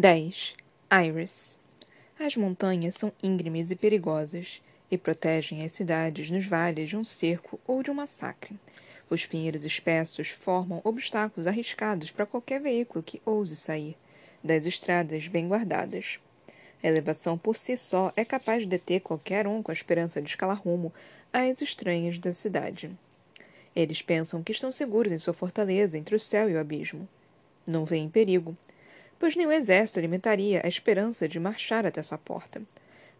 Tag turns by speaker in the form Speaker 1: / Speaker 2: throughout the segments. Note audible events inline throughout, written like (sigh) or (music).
Speaker 1: 10. Iris. As montanhas são íngremes e perigosas e protegem as cidades nos vales de um cerco ou de um massacre. Os pinheiros espessos formam obstáculos arriscados para qualquer veículo que ouse sair das estradas bem guardadas. A elevação por si só é capaz de deter qualquer um com a esperança de escalar rumo às estranhas da cidade. Eles pensam que estão seguros em sua fortaleza entre o céu e o abismo. Não veem perigo, pois nenhum exército alimentaria a esperança de marchar até sua porta.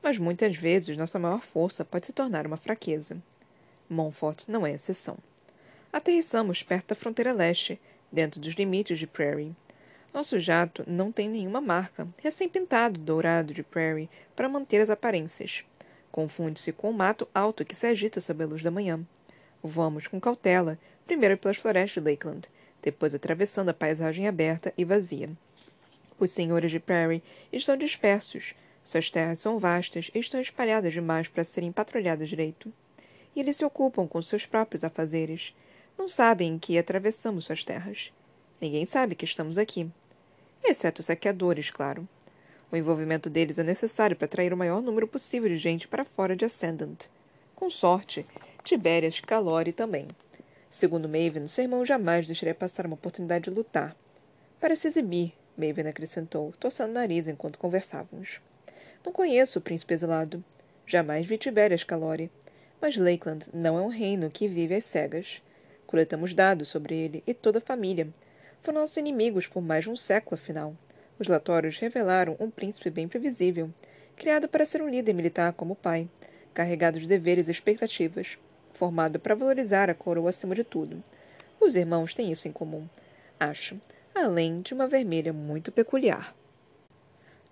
Speaker 1: Mas muitas vezes nossa maior força pode se tornar uma fraqueza. Montfort não é exceção. Aterrissamos perto da fronteira leste, dentro dos limites de Prairie. Nosso jato não tem nenhuma marca, recém-pintado dourado de Prairie para manter as aparências. Confunde-se com o mato alto que se agita sob a luz da manhã. Voamos com cautela, primeiro pelas florestas de Lakeland, depois atravessando a paisagem aberta e vazia. Os senhores de Prairie estão dispersos. Suas terras são vastas e estão espalhadas demais para serem patrulhadas direito. E eles se ocupam com seus próprios afazeres. Não sabem que atravessamos suas terras. Ninguém sabe que estamos aqui. Exceto os saqueadores, claro. O envolvimento deles é necessário para atrair o maior número possível de gente para fora de Ascendant. Com sorte, Tiberias Calori também. Segundo Maven, seu irmão jamais deixaria passar uma oportunidade de lutar. Para se exibir, Maven acrescentou, torçando o nariz enquanto conversávamos. Não conheço o príncipe exilado. Jamais vi Tiberias Calori. Mas Lakeland não é um reino que vive às cegas. Coletamos dados sobre ele e toda a família. Foram nossos inimigos por mais de um século, afinal. Os relatórios revelaram um príncipe bem previsível, criado para ser um líder militar como o pai, carregado de deveres e expectativas, formado para valorizar a coroa acima de tudo. Os irmãos têm isso em comum, acho além de uma vermelha muito peculiar.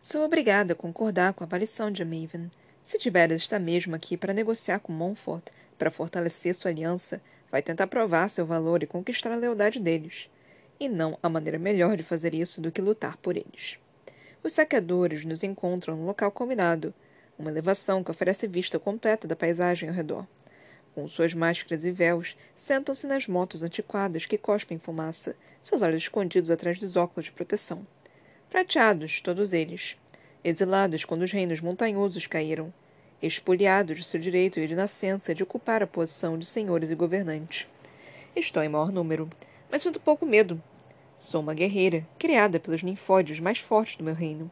Speaker 1: Sou obrigada a concordar com a aparição de Maven. Se Tiberias está mesmo aqui para negociar com Montfort, para fortalecer sua aliança, vai tentar provar seu valor e conquistar a lealdade deles. E não há maneira melhor de fazer isso do que lutar por eles. Os saqueadores nos encontram no local combinado, uma elevação que oferece vista completa da paisagem ao redor. Com suas máscaras e véus, sentam-se nas motos antiquadas que cospem fumaça, seus olhos escondidos atrás dos óculos de proteção. Prateados, todos eles. Exilados quando os reinos montanhosos caíram. Expoliados de seu direito e de nascença de ocupar a posição de senhores e governantes. Estou em maior número, mas sinto pouco medo. Sou uma guerreira, criada pelos ninfóides mais fortes do meu reino.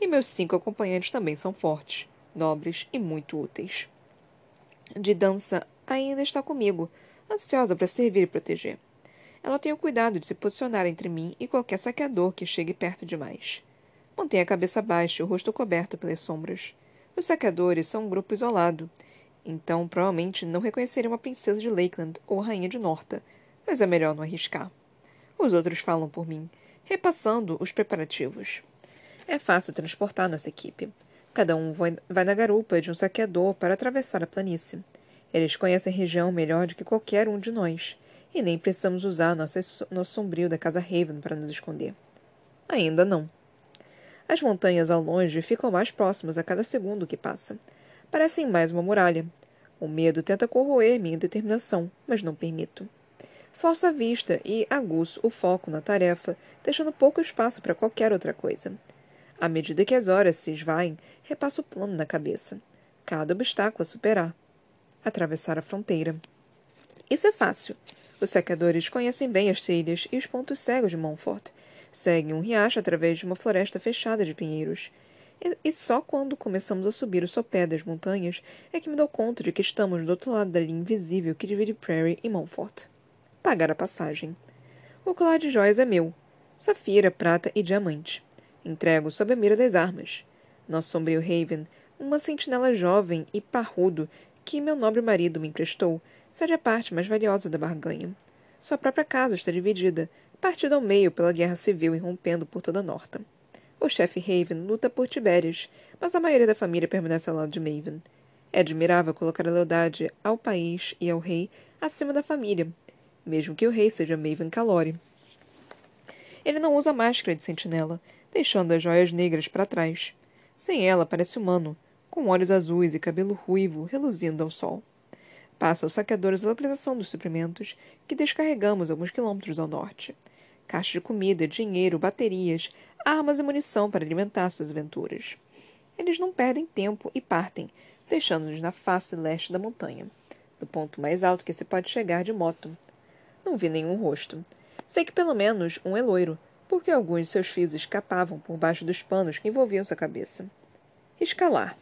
Speaker 1: E meus cinco acompanhantes também são fortes, nobres e muito úteis. De dança ainda está comigo, ansiosa para servir e proteger. Ela tem o cuidado de se posicionar entre mim e qualquer saqueador que chegue perto demais. Mantém a cabeça baixa e o rosto coberto pelas sombras. Os saqueadores são um grupo isolado, então provavelmente não reconheceriam uma princesa de Lakeland ou a rainha de Norta, mas é melhor não arriscar. Os outros falam por mim, repassando os preparativos. É fácil transportar nossa equipe. Cada um vai na garupa de um saqueador para atravessar a planície. Eles conhecem a região melhor do que qualquer um de nós e nem precisamos usar nosso, nosso sombrio da casa Raven para nos esconder. Ainda não. As montanhas ao longe ficam mais próximas a cada segundo que passa. Parecem mais uma muralha. O medo tenta corroer minha determinação, mas não permito. Forço a vista e aguço o foco na tarefa, deixando pouco espaço para qualquer outra coisa. À medida que as horas se esvaem, repasso o plano na cabeça. Cada obstáculo a superar. Atravessar a fronteira. Isso é fácil. Os secadores conhecem bem as trilhas e os pontos cegos de Montfort. Seguem um riacho através de uma floresta fechada de pinheiros. E, e só quando começamos a subir o sopé das montanhas é que me dou conta de que estamos do outro lado da linha invisível que divide Prairie e Montfort. Pagar a passagem. O colar de joias é meu. Safira, prata e diamante. Entrego sob a mira das armas. Nosso sombrio Raven, uma sentinela jovem e parrudo que meu nobre marido me emprestou, cede a parte mais valiosa da barganha. Sua própria casa está dividida, partida ao meio pela guerra civil irrompendo por toda a Norta. O chefe Raven luta por Tiberias, mas a maioria da família permanece ao lado de Maven. É admirável colocar a lealdade ao país e ao rei acima da família, mesmo que o rei seja Maven Calori. Ele não usa máscara de sentinela, deixando as joias negras para trás. Sem ela, parece humano, com olhos azuis e cabelo ruivo reluzindo ao sol. Passa aos saqueadores a localização dos suprimentos, que descarregamos alguns quilômetros ao norte. caixas de comida, dinheiro, baterias, armas e munição para alimentar suas aventuras. Eles não perdem tempo e partem, deixando-nos na face leste da montanha, do ponto mais alto que se pode chegar de moto. Não vi nenhum rosto. Sei que pelo menos um é loiro, porque alguns de seus fios escapavam por baixo dos panos que envolviam sua cabeça. Escalar.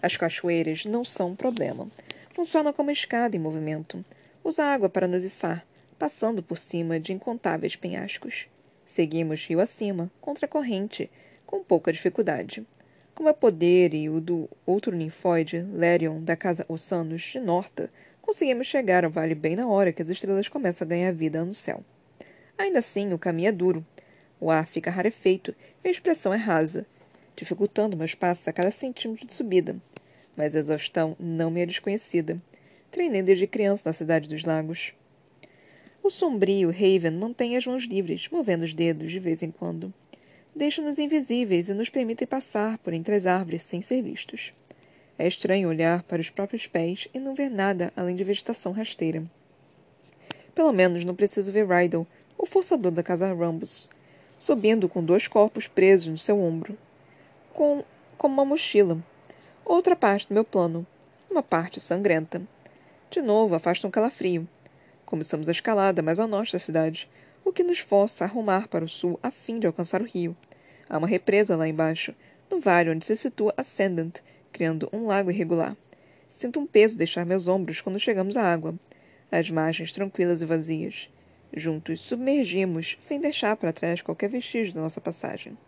Speaker 1: As cachoeiras não são um problema. Funcionam como escada em movimento. Usa água para nos içar, passando por cima de incontáveis penhascos. Seguimos rio acima, contra a corrente, com pouca dificuldade. Como é poder e o do outro ninfóide, Lerion, da casa Ossanos, de Norta, conseguimos chegar ao vale bem na hora que as estrelas começam a ganhar vida no céu. Ainda assim, o caminho é duro. O ar fica rarefeito e a expressão é rasa, dificultando meus passos a cada centímetro de subida. Mas a exaustão não me é desconhecida. Treinei desde criança na Cidade dos Lagos. O sombrio Raven mantém as mãos livres, movendo os dedos de vez em quando deixam-nos invisíveis e nos permitem passar por entre as árvores sem ser vistos. É estranho olhar para os próprios pés e não ver nada além de vegetação rasteira. Pelo menos não preciso ver Rydell, o forçador da casa Rambus, subindo com dois corpos presos no seu ombro, com como uma mochila. Outra parte do meu plano, uma parte sangrenta. De novo, afasta um calafrio. Começamos a escalada mais ao norte da cidade, o que nos força a rumar para o sul a fim de alcançar o rio. Há uma represa lá embaixo, no vale onde se situa Ascendant, criando um lago irregular. Sinto um peso deixar meus ombros quando chegamos à água. As margens tranquilas e vazias. Juntos submergimos, sem deixar para trás qualquer vestígio da nossa passagem.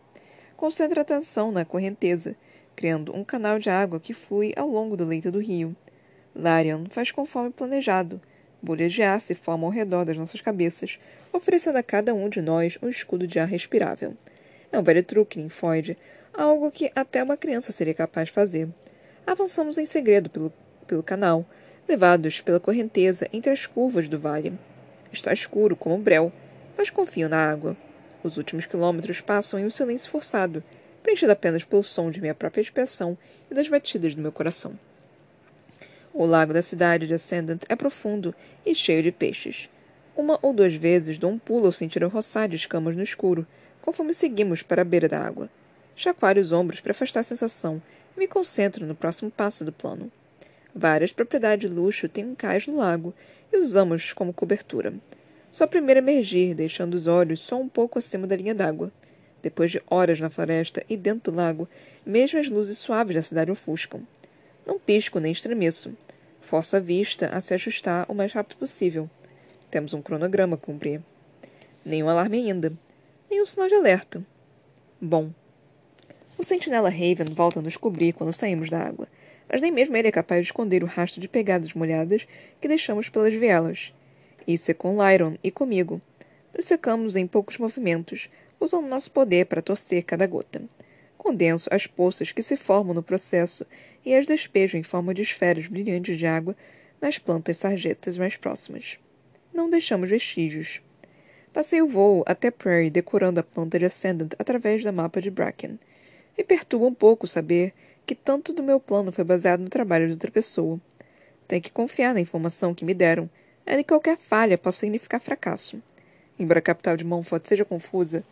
Speaker 1: Concentra atenção na correnteza, criando um canal de água que flui ao longo do leito do rio. Larian faz conforme planejado. Bolhas de ar se formam ao redor das nossas cabeças, oferecendo a cada um de nós um escudo de ar respirável. É um velho truque linfóide, algo que até uma criança seria capaz de fazer. Avançamos em segredo pelo, pelo canal, levados pela correnteza entre as curvas do vale. Está escuro como breu, mas confio na água. Os últimos quilômetros passam em um silêncio forçado, preenchido apenas pelo som de minha própria expressão e das batidas do meu coração. O lago da cidade de Ascendant é profundo e cheio de peixes. Uma ou duas vezes dou um pulo ao sentir o roçar de escamas no escuro, conforme seguimos para a beira da água. Chacoalho os ombros para afastar a sensação e me concentro no próximo passo do plano. Várias propriedades de luxo têm um cais no lago e usamos como cobertura. Só primeiro emergir, deixando os olhos só um pouco acima da linha d'água. Depois de horas na floresta e dentro do lago, mesmo as luzes suaves da cidade ofuscam. Não pisco nem estremeço. Forço a vista a se ajustar o mais rápido possível. Temos um cronograma a cumprir. Nenhum alarme ainda nenhum sinal de alerta. Bom. O sentinela Raven volta a nos cobrir quando saímos da água, mas nem mesmo ele é capaz de esconder o rastro de pegadas molhadas que deixamos pelas vielas. Isso é com Lyron e comigo. Nos secamos em poucos movimentos, usando nosso poder para torcer cada gota. Condenso as poças que se formam no processo e as despejo em forma de esferas brilhantes de água nas plantas sarjetas mais próximas. Não deixamos vestígios. Passei o voo até Prairie decorando a planta de Ascendant através da mapa de Bracken. Me perturba um pouco saber que tanto do meu plano foi baseado no trabalho de outra pessoa. Tenho que confiar na informação que me deram, ainda que qualquer falha possa significar fracasso. Embora a capital de Montfort seja confusa,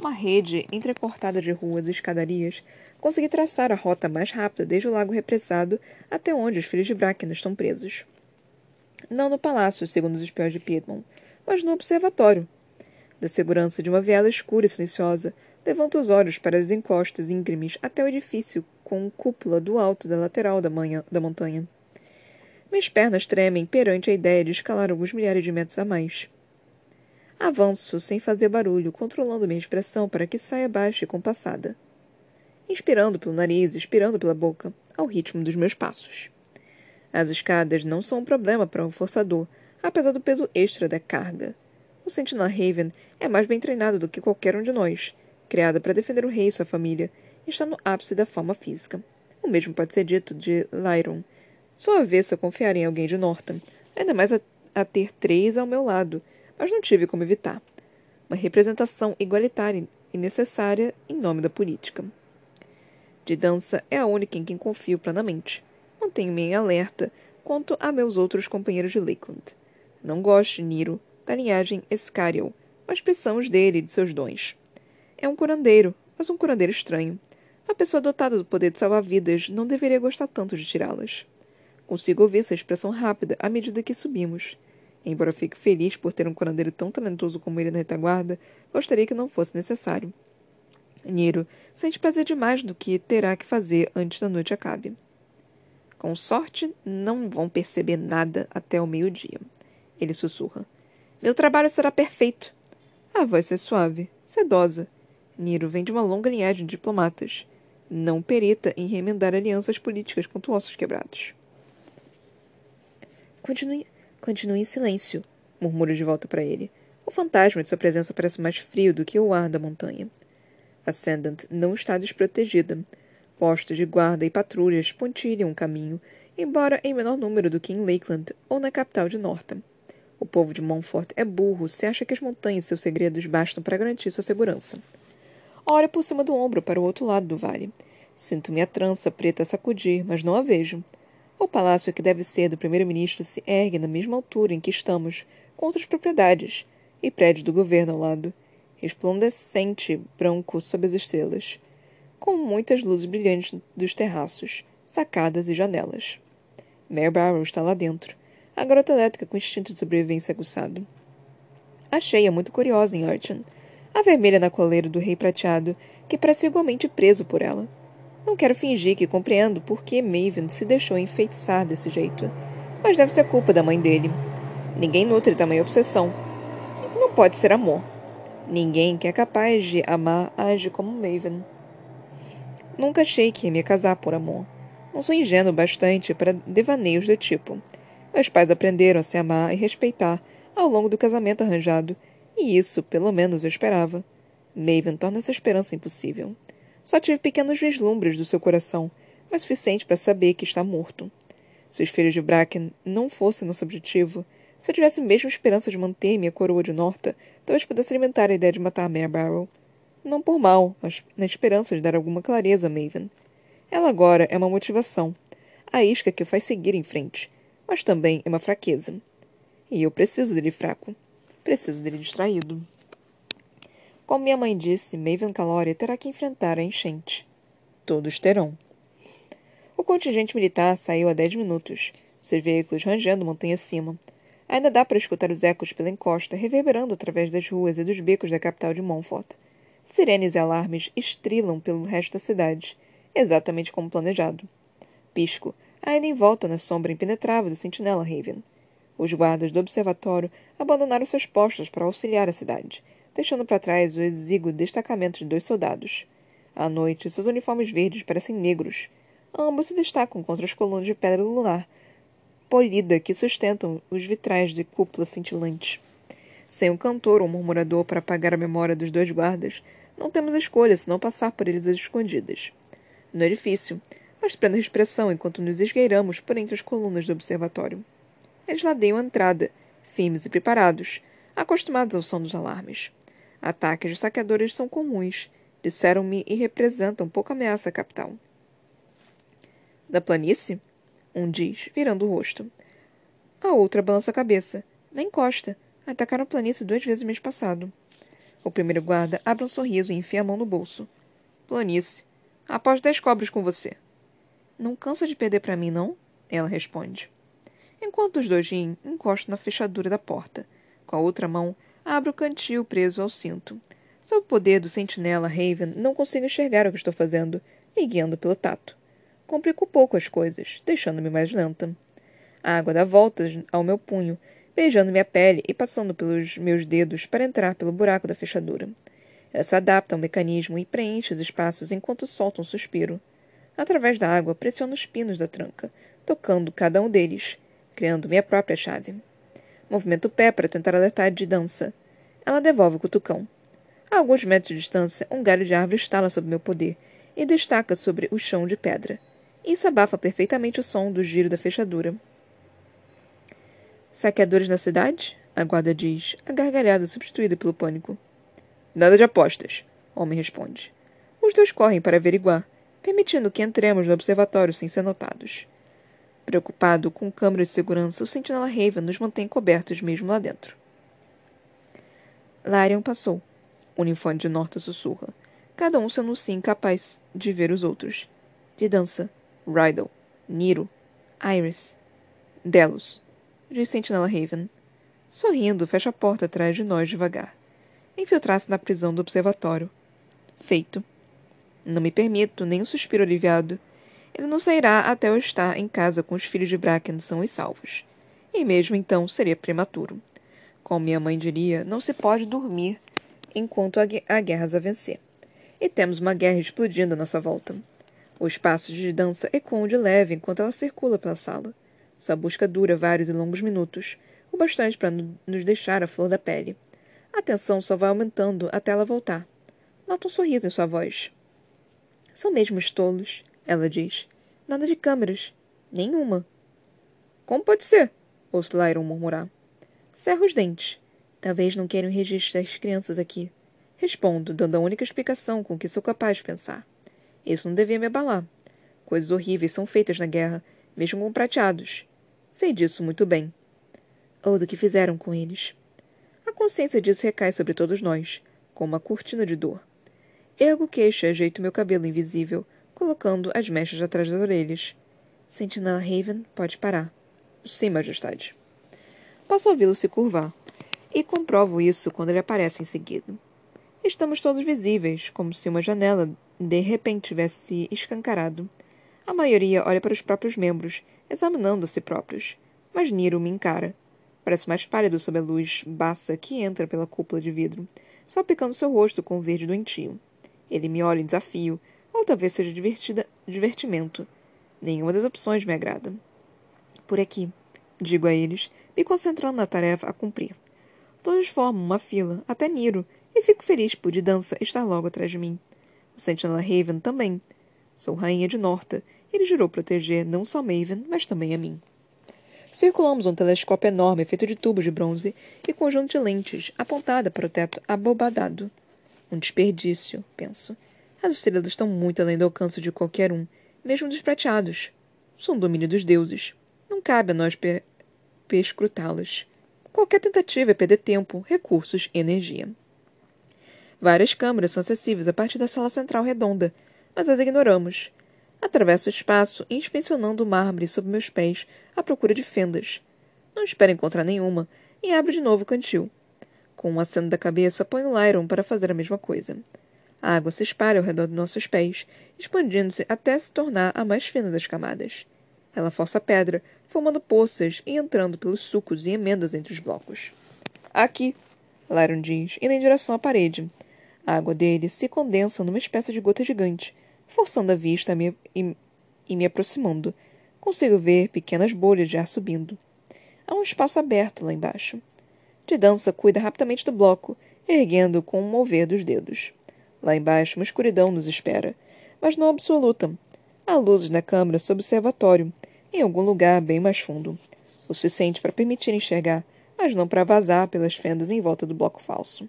Speaker 1: uma rede entrecortada de ruas e escadarias consegui traçar a rota mais rápida desde o lago represado até onde os filhos de Bracken estão presos. Não no palácio, segundo os espiões de Piedmont, mas no observatório, da segurança de uma viela escura e silenciosa, levanta os olhos para as encostas íngremes até o edifício com cúpula do alto da lateral da, manhã, da montanha. Minhas pernas tremem perante a ideia de escalar alguns milhares de metros a mais. Avanço sem fazer barulho, controlando minha expressão para que saia baixa e compassada. Inspirando pelo nariz, expirando pela boca, ao ritmo dos meus passos. As escadas não são um problema para um forçador, apesar do peso extra da carga. O Sentinela Raven é mais bem treinado do que qualquer um de nós, criado para defender o rei e sua família, está no ápice da forma física. O mesmo pode ser dito de Lyron. Sou avessa a confiar em alguém de Norton, ainda mais a, a ter três ao meu lado, mas não tive como evitar. Uma representação igualitária e necessária em nome da política. De dança é a única em quem confio plenamente. Mantenho-me em alerta quanto a meus outros companheiros de Lakeland. Não gosto de Niro, da linhagem Escariel, mas precisamos dele e de seus dons. É um curandeiro, mas um curandeiro estranho. Uma pessoa dotada do poder de salvar vidas não deveria gostar tanto de tirá-las. Consigo ouvir sua expressão rápida à medida que subimos. Embora fique feliz por ter um curandeiro tão talentoso como ele na retaguarda, gostaria que não fosse necessário. Niro sente prazer demais do que terá que fazer antes da noite acabe. Com sorte, não vão perceber nada até o meio-dia. Ele sussurra. Meu trabalho será perfeito. A voz é suave, sedosa. Niro vem de uma longa linhagem de diplomatas. Não perita em remendar alianças políticas com ossos quebrados. Continue, continue em silêncio, murmuro de volta para ele. O fantasma de sua presença parece mais frio do que o ar da montanha. Ascendant não está desprotegida. Postos de guarda e patrulhas pontilham o caminho, embora em menor número do que em Lakeland ou na capital de Northam. O povo de Montfort é burro se acha que as montanhas e seus segredos bastam para garantir sua segurança. Olho por cima do ombro para o outro lado do vale. Sinto minha trança preta sacudir, mas não a vejo. O palácio que deve ser do primeiro-ministro se ergue na mesma altura em que estamos, com outras propriedades, e prédio do governo ao lado resplandecente branco sob as estrelas, com muitas luzes brilhantes dos terraços, sacadas e janelas. Mare Barrow está lá dentro, a garota elétrica com instinto de sobrevivência aguçado. Achei-a muito curiosa em Urchin, a vermelha na coleira do rei prateado, que parece igualmente preso por ela. Não quero fingir que compreendo por que Maven se deixou enfeitiçar desse jeito, mas deve ser culpa da mãe dele. Ninguém nutre tamanha obsessão. Não pode ser amor. Ninguém que é capaz de amar age como Maven. Nunca achei que ia me casar por amor. Não sou ingênuo bastante para devaneios do tipo. Meus pais aprenderam a se amar e respeitar ao longo do casamento arranjado, e isso, pelo menos, eu esperava. Maven torna essa esperança impossível. Só tive pequenos vislumbres do seu coração, mas suficiente para saber que está morto. Se os filhos de Bracken não fossem nosso objetivo, se eu tivesse mesmo esperança de manter minha coroa de Norta, talvez pudesse alimentar a ideia de matar Mare Barrow. Não por mal, mas na esperança de dar alguma clareza a Maven. Ela agora é uma motivação, a isca que o faz seguir em frente, mas também é uma fraqueza. E eu preciso dele fraco. Preciso dele distraído. Como minha mãe disse, Maven Calória terá que enfrentar a enchente. Todos terão. O contingente militar saiu há dez minutos, seus veículos rangendo montanha acima. Ainda dá para escutar os ecos pela encosta reverberando através das ruas e dos becos da capital de Montfort. Sirenes e alarmes estrilam pelo resto da cidade, exatamente como planejado. Pisco, ainda em volta na sombra impenetrável do sentinela Raven. Os guardas do observatório abandonaram seus postos para auxiliar a cidade, deixando para trás o exíguo destacamento de dois soldados. À noite, seus uniformes verdes parecem negros. Ambos se destacam contra as colunas de pedra lunar polida que sustentam os vitrais de cúpula cintilante. Sem um cantor ou um murmurador para apagar a memória dos dois guardas, não temos escolha senão passar por eles às escondidas. No edifício, mas prendo a expressão enquanto nos esgueiramos por entre as colunas do observatório. Eles ladeiam a entrada, firmes e preparados, acostumados ao som dos alarmes. Ataques de saqueadores são comuns, disseram-me e representam pouca ameaça à capital. Da planície? um diz, virando o rosto. A outra balança a cabeça. Na encosta. Atacaram a planície duas vezes mês passado. O primeiro guarda abre um sorriso e enfia a mão no bolso. Planície. Após dez cobras com você. Não cansa de perder para mim, não? Ela responde. Enquanto os dois riem, encosto na fechadura da porta. Com a outra mão, abro o cantil preso ao cinto. Sob o poder do sentinela Raven, não consigo enxergar o que estou fazendo, me guiando pelo tato complico pouco as coisas, deixando-me mais lenta. A água dá voltas ao meu punho, beijando minha pele e passando pelos meus dedos para entrar pelo buraco da fechadura. Ela se adapta ao mecanismo e preenche os espaços enquanto solta um suspiro. Através da água, pressiono os pinos da tranca, tocando cada um deles, criando minha própria chave. Movimento o pé para tentar alertar de dança. Ela devolve o cutucão. A alguns metros de distância, um galho de árvore estala sob meu poder e destaca sobre o chão de pedra. Isso abafa perfeitamente o som do giro da fechadura. Saqueadores na cidade? A guarda diz, a gargalhada substituída pelo pânico. Nada de apostas, homem responde. Os dois correm para averiguar, permitindo que entremos no observatório sem ser notados. Preocupado com câmeras de segurança, o sentinela Raven nos mantém cobertos mesmo lá dentro. Larian passou. O uniforme de Norta sussurra. Cada um sendo sim incapaz de ver os outros. De dança. Rydell. Niro. Iris. Delos. Diz Sentinela Raven. Sorrindo, fecha a porta atrás de nós devagar. Infiltrar-se na prisão do observatório. Feito. Não me permito nem um suspiro aliviado. Ele não sairá até eu estar em casa com os filhos de Bracken são e salvos. E mesmo então seria prematuro. Como minha mãe diria, não se pode dormir enquanto há guerras a vencer. E temos uma guerra explodindo à nossa volta. Os passos de dança ecoam de leve enquanto ela circula pela sala. Sua busca dura vários e longos minutos, o bastante para nos deixar a flor da pele. A tensão só vai aumentando até ela voltar. Nota um sorriso em sua voz. São mesmo tolos, ela diz. Nada de câmeras. Nenhuma. Como pode ser? Ouço Lyron murmurar. Cerro os dentes. Talvez não queiram registrar as crianças aqui. Respondo, dando a única explicação com que sou capaz de pensar. Isso não devia me abalar. Coisas horríveis são feitas na guerra, mesmo com prateados. Sei disso muito bem. Ou do que fizeram com eles. A consciência disso recai sobre todos nós, como uma cortina de dor. Ergo queixo e ajeito meu cabelo invisível, colocando as mechas atrás das orelhas. Sentinela Raven, pode parar. Sim, Majestade. Posso ouvi-lo se curvar. E comprovo isso quando ele aparece em seguida. Estamos todos visíveis, como se uma janela de repente tivesse escancarado. A maioria olha para os próprios membros, examinando a si próprios. Mas Niro me encara. Parece mais pálido sob a luz baça que entra pela cúpula de vidro, só picando seu rosto com o verde doentio. Ele me olha em desafio, ou talvez seja divertida, divertimento. Nenhuma das opções me agrada. Por aqui, digo a eles, me concentrando na tarefa a cumprir. Todos formam uma fila, até Niro, e fico feliz por de dança estar logo atrás de mim. O Sentinela Raven também. Sou rainha de Norta. Ele jurou proteger não só Maven, mas também a mim. Circulamos um telescópio enorme feito de tubos de bronze e conjunto de lentes, apontada para o teto abobadado. Um desperdício, penso. As estrelas estão muito além do alcance de qualquer um, mesmo dos prateados. São domínio dos deuses. Não cabe a nós pe perscrutá-las. Qualquer tentativa é perder tempo, recursos e energia. Várias câmaras são acessíveis a partir da sala central redonda, mas as ignoramos. Atravesso o espaço, inspecionando o mármore sob meus pés, à procura de fendas. Não espero encontrar nenhuma, e abro de novo o cantil. Com um aceno da cabeça, ponho Lyron para fazer a mesma coisa. A água se espalha ao redor de nossos pés, expandindo-se até se tornar a mais fina das camadas. Ela força a pedra, formando poças e entrando pelos sucos e emendas entre os blocos. Aqui, Lyron diz, indo em direção à parede. A água dele se condensa numa espécie de gota gigante, forçando a vista a me, e, e me aproximando. Consigo ver pequenas bolhas de ar subindo. Há um espaço aberto lá embaixo. De dança cuida rapidamente do bloco, erguendo com um mover dos dedos. Lá embaixo, uma escuridão nos espera, mas não absoluta. Há luzes na câmara sob observatório, em algum lugar bem mais fundo. O suficiente para permitir enxergar, mas não para vazar pelas fendas em volta do bloco falso.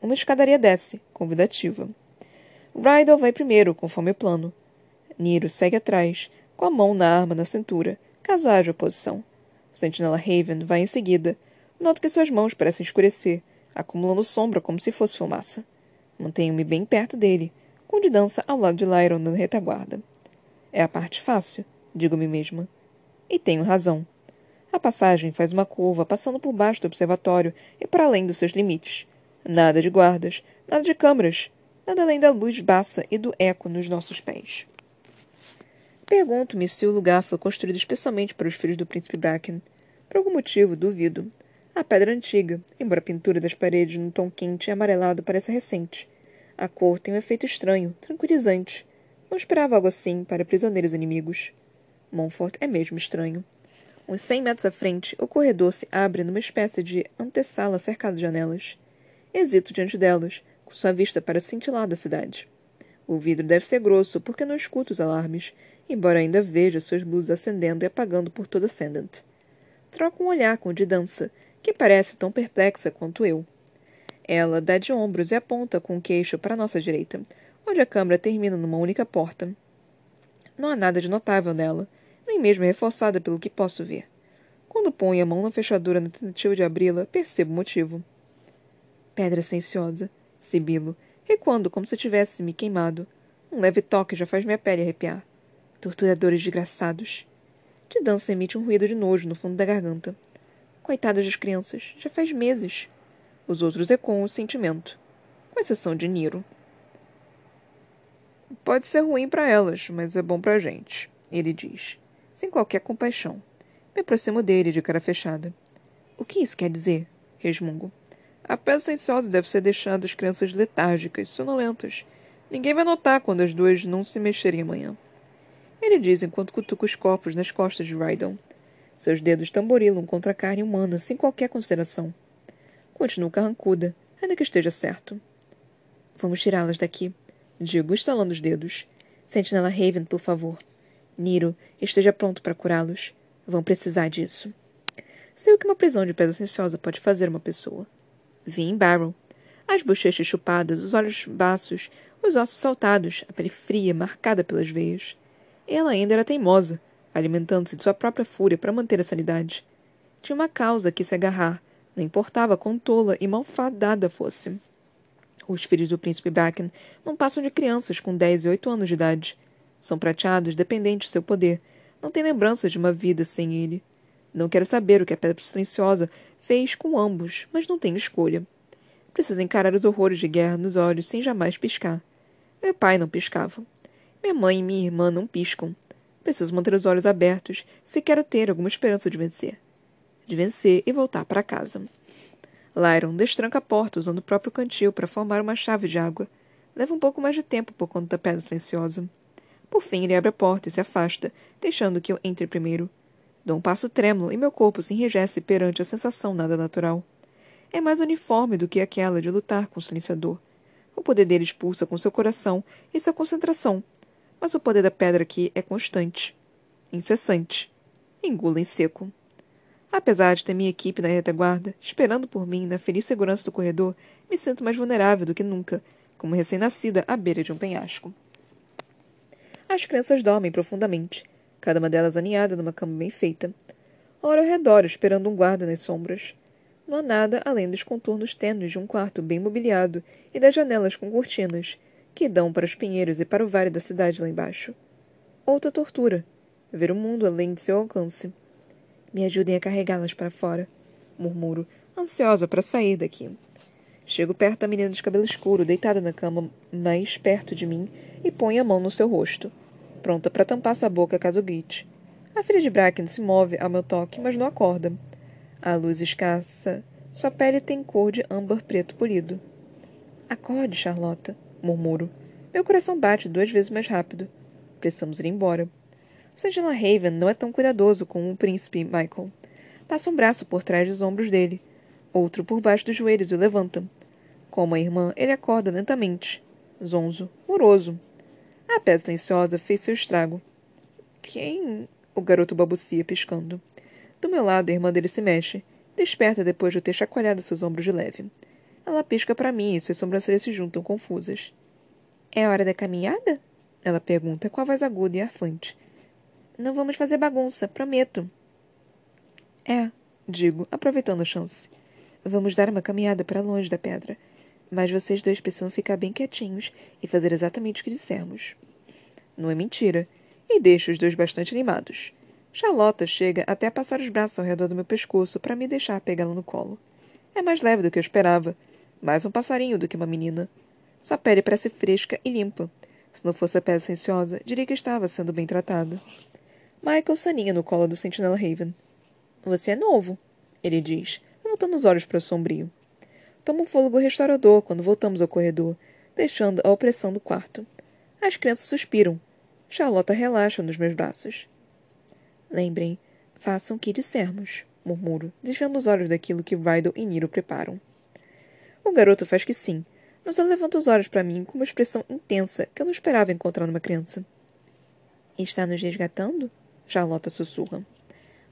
Speaker 1: Uma escadaria desce, convidativa. Rydell vai primeiro, conforme o plano. Niro segue atrás, com a mão na arma na cintura, caso haja oposição. O sentinela Raven vai em seguida. Noto que suas mãos parecem escurecer, acumulando sombra como se fosse fumaça. Mantenho-me bem perto dele, com de dança ao lado de Lyron na retaguarda. É a parte fácil, digo-me mesma. E tenho razão. A passagem faz uma curva passando por baixo do observatório e para além dos seus limites. Nada de guardas, nada de câmaras, nada além da luz baça e do eco nos nossos pés. Pergunto-me se o lugar foi construído especialmente para os filhos do príncipe Bracken. Por algum motivo, duvido. A pedra antiga, embora a pintura das paredes num tom quente e amarelado pareça recente. A cor tem um efeito estranho, tranquilizante. Não esperava algo assim para prisioneiros inimigos. Montfort é mesmo estranho. Uns cem metros à frente, o corredor se abre numa espécie de antessala cercada de janelas. Hesito diante delas, com sua vista para cintilar da cidade. O vidro deve ser grosso, porque não escuto os alarmes, embora ainda veja suas luzes acendendo e apagando por toda Ascendant. Troco um olhar com o de dança, que parece tão perplexa quanto eu. Ela dá de ombros e aponta com o queixo para a nossa direita, onde a câmara termina numa única porta. Não há nada de notável nela, nem mesmo reforçada pelo que posso ver. Quando ponho a mão na fechadura na tentativa de abri-la, percebo o motivo. Pedra silenciosa. Sibilo, recuando como se tivesse me queimado. Um leve toque já faz minha pele arrepiar. Torturadores desgraçados. De dança emite um ruído de nojo no fundo da garganta. Coitadas das crianças, já faz meses. Os outros ecoam o sentimento, com exceção de Niro. Pode ser ruim para elas, mas é bom para a gente, ele diz, sem qualquer compaixão. Me aproximo dele de cara fechada. O que isso quer dizer? resmungo. A peça silenciosa deve ser deixando as crianças letárgicas, sonolentas. Ninguém vai notar quando as duas não se mexerem amanhã. Ele diz enquanto cutuca os corpos nas costas de Rydon. Seus dedos tamborilam contra a carne humana sem qualquer consideração. Continuo carrancuda, ainda que esteja certo. Vamos tirá-las daqui, digo, estalando os dedos. Sentinela Raven, por favor. Niro, esteja pronto para curá-los. Vão precisar disso. Sei o que uma prisão de pedra silenciosa pode fazer uma pessoa. Vi em Barrow. As bochechas chupadas, os olhos baços, os ossos saltados, a pele fria, marcada pelas veias. Ela ainda era teimosa, alimentando-se de sua própria fúria para manter a sanidade. Tinha uma causa que se agarrar, não importava quão tola e malfadada fosse. Os filhos do príncipe Bracken não passam de crianças com dez e oito anos de idade. São prateados, dependentes de seu poder. Não têm lembranças de uma vida sem ele. Não quero saber o que a Pedra Silenciosa fez com ambos, mas não tenho escolha. Preciso encarar os horrores de guerra nos olhos sem jamais piscar. Meu pai não piscava. Minha mãe e minha irmã não piscam. Preciso manter os olhos abertos se quero ter alguma esperança de vencer. De vencer e voltar para casa. Lyron destranca a porta usando o próprio cantil para formar uma chave de água. Leva um pouco mais de tempo por conta da pedra silenciosa. Por fim, ele abre a porta e se afasta, deixando que eu entre primeiro. Dou um passo trêmulo e meu corpo se enrijece perante a sensação nada natural. É mais uniforme do que aquela de lutar com o silenciador. O poder dele expulsa com seu coração e sua concentração, mas o poder da pedra aqui é constante, incessante. Engula em seco. Apesar de ter minha equipe na retaguarda, esperando por mim na feliz segurança do corredor, me sinto mais vulnerável do que nunca, como recém-nascida à beira de um penhasco. As crianças dormem profundamente, cada uma delas aninhada numa cama bem feita. Ora ao redor, esperando um guarda nas sombras. Não há nada além dos contornos tênues de um quarto bem mobiliado e das janelas com cortinas, que dão para os pinheiros e para o vale da cidade lá embaixo. Outra tortura. Ver o mundo além de seu alcance. Me ajudem a carregá-las para fora, murmuro, ansiosa para sair daqui. Chego perto da menina de cabelo escuro, deitada na cama mais perto de mim, e ponho a mão no seu rosto, pronta para tampar sua boca caso grite. A filha de Bracken se move ao meu toque, mas não acorda. A luz escassa, sua pele tem cor de âmbar preto polido. Acorde, Charlotta murmuro. Meu coração bate duas vezes mais rápido. Precisamos ir embora. O Sentinela Raven não é tão cuidadoso como o príncipe Michael. Passa um braço por trás dos ombros dele, outro por baixo dos joelhos e o levanta. Como a irmã, ele acorda lentamente, zonzo, moroso. A pedra silenciosa fez seu estrago. Quem? O garoto balbucia, piscando. Do meu lado, a irmã dele se mexe, desperta depois de eu ter chacoalhado seus ombros de leve. Ela pisca para mim e suas sobrancelhas se juntam confusas. É hora da caminhada? Ela pergunta com a voz aguda e arfante. Não vamos fazer bagunça, prometo. É, digo, aproveitando a chance. Vamos dar uma caminhada para longe da pedra. Mas vocês dois precisam ficar bem quietinhos e fazer exatamente o que dissermos. Não é mentira. E deixo os dois bastante animados. Charlotta chega até a passar os braços ao redor do meu pescoço para me deixar pegá-la no colo. É mais leve do que eu esperava, mais um passarinho do que uma menina. Sua pele parece fresca e limpa. Se não fosse a pele silenciosa, diria que estava sendo bem tratado. Michael saninha no colo do sentinela Raven. Você é novo, ele diz, levantando os olhos para o sombrio. Toma um fôlego restaurador quando voltamos ao corredor, deixando a opressão do quarto. As crianças suspiram. Charlotta relaxa nos meus braços. Lembrem, façam o que dissermos, murmuro, desviando os olhos daquilo que Rydell e Niro preparam. O garoto faz que sim, mas ela levanta os olhos para mim com uma expressão intensa que eu não esperava encontrar numa criança. Está nos resgatando? Charlotta sussurra.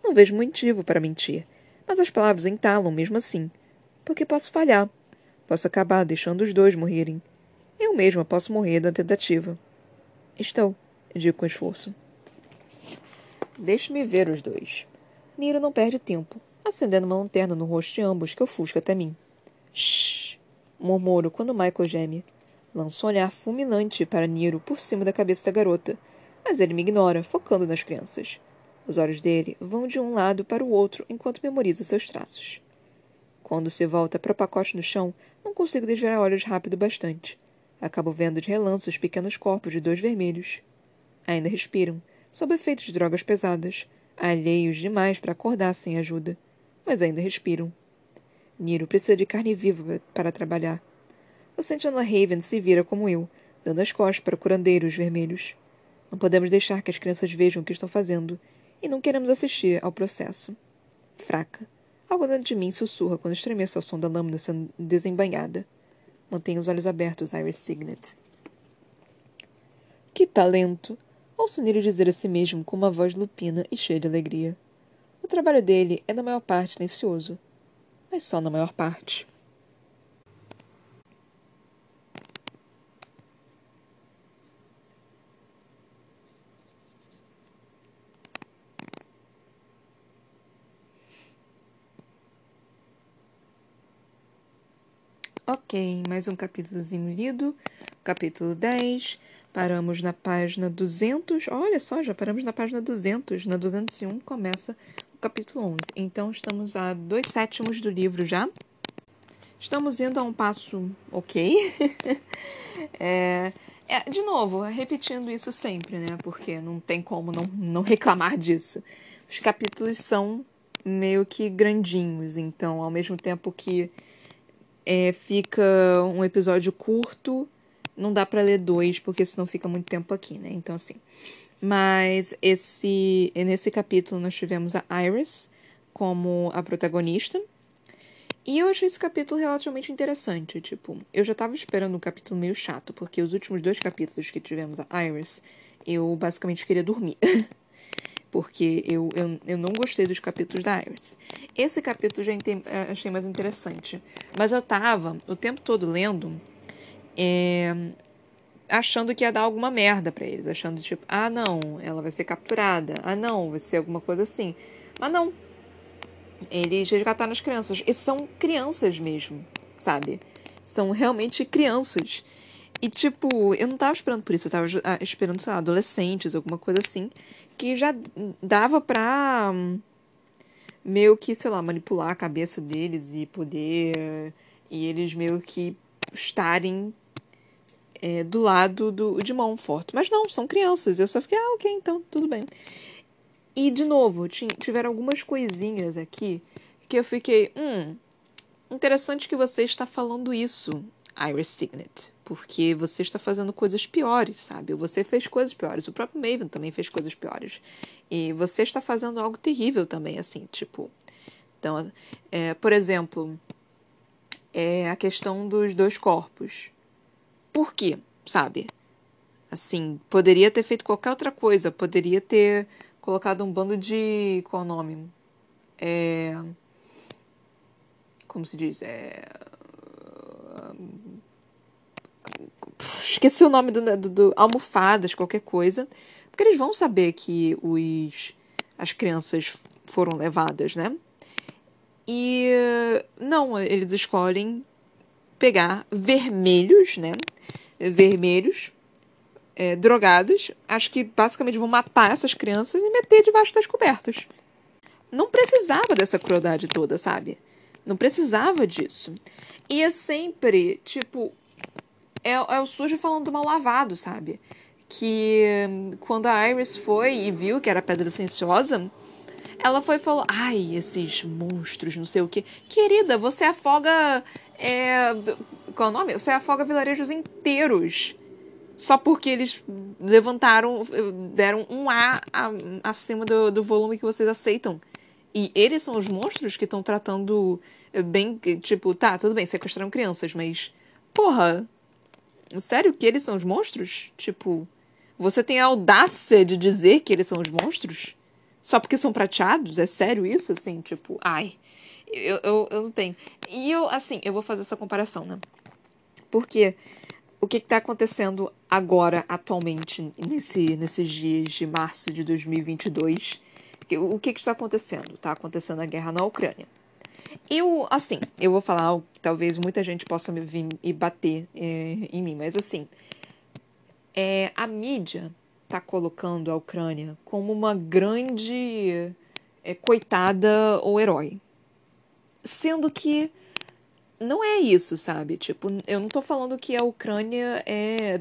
Speaker 1: Não vejo motivo para mentir, mas as palavras entalam mesmo assim. Porque posso falhar. Posso acabar deixando os dois morrerem. Eu mesma posso morrer da tentativa. Estou, digo com esforço. Deixe-me ver os dois. Niro não perde tempo, acendendo uma lanterna no rosto de ambos que ofusca até mim. Shh! Murmuro quando Michael geme. Lanço um olhar fulminante para Niro por cima da cabeça da garota, mas ele me ignora, focando nas crianças. Os olhos dele vão de um lado para o outro enquanto memoriza seus traços. Quando se volta para o pacote no chão, não consigo desviar olhos rápido bastante. Acabo vendo de relance os pequenos corpos de dois vermelhos. Ainda respiram, sob efeito de drogas pesadas, alheios demais para acordar sem ajuda, mas ainda respiram. Niro precisa de carne viva para trabalhar. O Sentinela Raven se vira como eu, dando as costas para curandeiros vermelhos. Não podemos deixar que as crianças vejam o que estão fazendo, e não queremos assistir ao processo. Fraca. Algo dentro de mim sussurra quando estremeço ao som da lâmina sendo desembanhada. Mantenha os olhos abertos, Iris Signet. Que talento! Ouço Niro dizer a si mesmo com uma voz lupina e cheia de alegria. O trabalho dele é na maior parte silencioso, mas só na maior parte. Ok, mais um capítulozinho lido, capítulo 10. Paramos na página 200. Olha só, já paramos na página 200. Na 201 começa capítulo 11. Então, estamos a dois sétimos do livro já. Estamos indo a um passo ok. (laughs) é, é, de novo, repetindo isso sempre, né? Porque não tem como não, não reclamar disso. Os capítulos são meio que grandinhos, então, ao mesmo tempo que é, fica um episódio curto, não dá para ler dois, porque senão fica muito tempo aqui, né? Então, assim. Mas esse nesse capítulo nós tivemos a Iris como a protagonista. E eu achei esse capítulo relativamente interessante. Tipo, eu já tava esperando um capítulo meio chato, porque os últimos dois capítulos que tivemos a Iris, eu basicamente queria dormir. (laughs) porque eu, eu, eu não gostei dos capítulos da Iris. Esse capítulo já eh, achei mais interessante. Mas eu tava o tempo todo lendo, é, achando que ia dar alguma merda para eles. Achando tipo, ah não, ela vai ser capturada. Ah não, vai ser alguma coisa assim. Mas não. Eles resgataram as crianças. E são crianças mesmo, sabe? São realmente crianças. E, tipo, eu não tava esperando por isso, eu tava ah, esperando, sei lá, adolescentes, alguma coisa assim, que já dava pra meio que, sei lá, manipular a cabeça deles e poder. E eles meio que estarem é, do lado do, de Montfort. Mas não, são crianças. Eu só fiquei, ah, ok, então, tudo bem. E, de novo, tiveram algumas coisinhas aqui que eu fiquei, hum, interessante que você está falando isso, Iris Signet porque você está fazendo coisas piores, sabe? Você fez coisas piores, o próprio Maven também fez coisas piores. E você está fazendo algo terrível também, assim, tipo. Então, é, por exemplo, é a questão dos dois corpos. Por quê, sabe? Assim, poderia ter feito qualquer outra coisa, poderia ter colocado um bando de. Qual é o nome? É. Como se diz? É esqueci o nome do, do, do, almofadas, qualquer coisa, porque eles vão saber que os as crianças foram levadas, né? E não, eles escolhem pegar vermelhos, né? Vermelhos, é, drogados, acho que basicamente vão matar essas crianças e meter debaixo das cobertas. Não precisava dessa crueldade toda, sabe? Não precisava disso. E é sempre, tipo, é, é o sujo falando do mal lavado, sabe? Que quando a Iris foi e viu que era pedra silenciosa, ela foi e falou: Ai, esses monstros, não sei o que. Querida, você afoga. É, qual é o nome? Você afoga vilarejos inteiros. Só porque eles levantaram, deram um A acima do, do volume que vocês aceitam. E eles são os monstros que estão tratando bem. Tipo, tá, tudo bem, sequestraram crianças, mas. Porra, Sério que eles são os monstros? Tipo, você tem a audácia de dizer que eles são os monstros? Só porque são prateados? É sério isso? Assim, tipo, ai. Eu, eu, eu não tenho. E eu, assim, eu vou fazer essa comparação, né? Porque o que está acontecendo agora, atualmente, nesse, nesses dias de março de 2022? O que, que está acontecendo? Está acontecendo a guerra na Ucrânia. Eu, assim, eu vou falar algo que talvez muita gente possa me vir e bater é, em mim, mas assim, é, a mídia tá colocando a Ucrânia como uma grande é, coitada ou herói. Sendo que não é isso, sabe? Tipo, eu não tô falando que a Ucrânia é.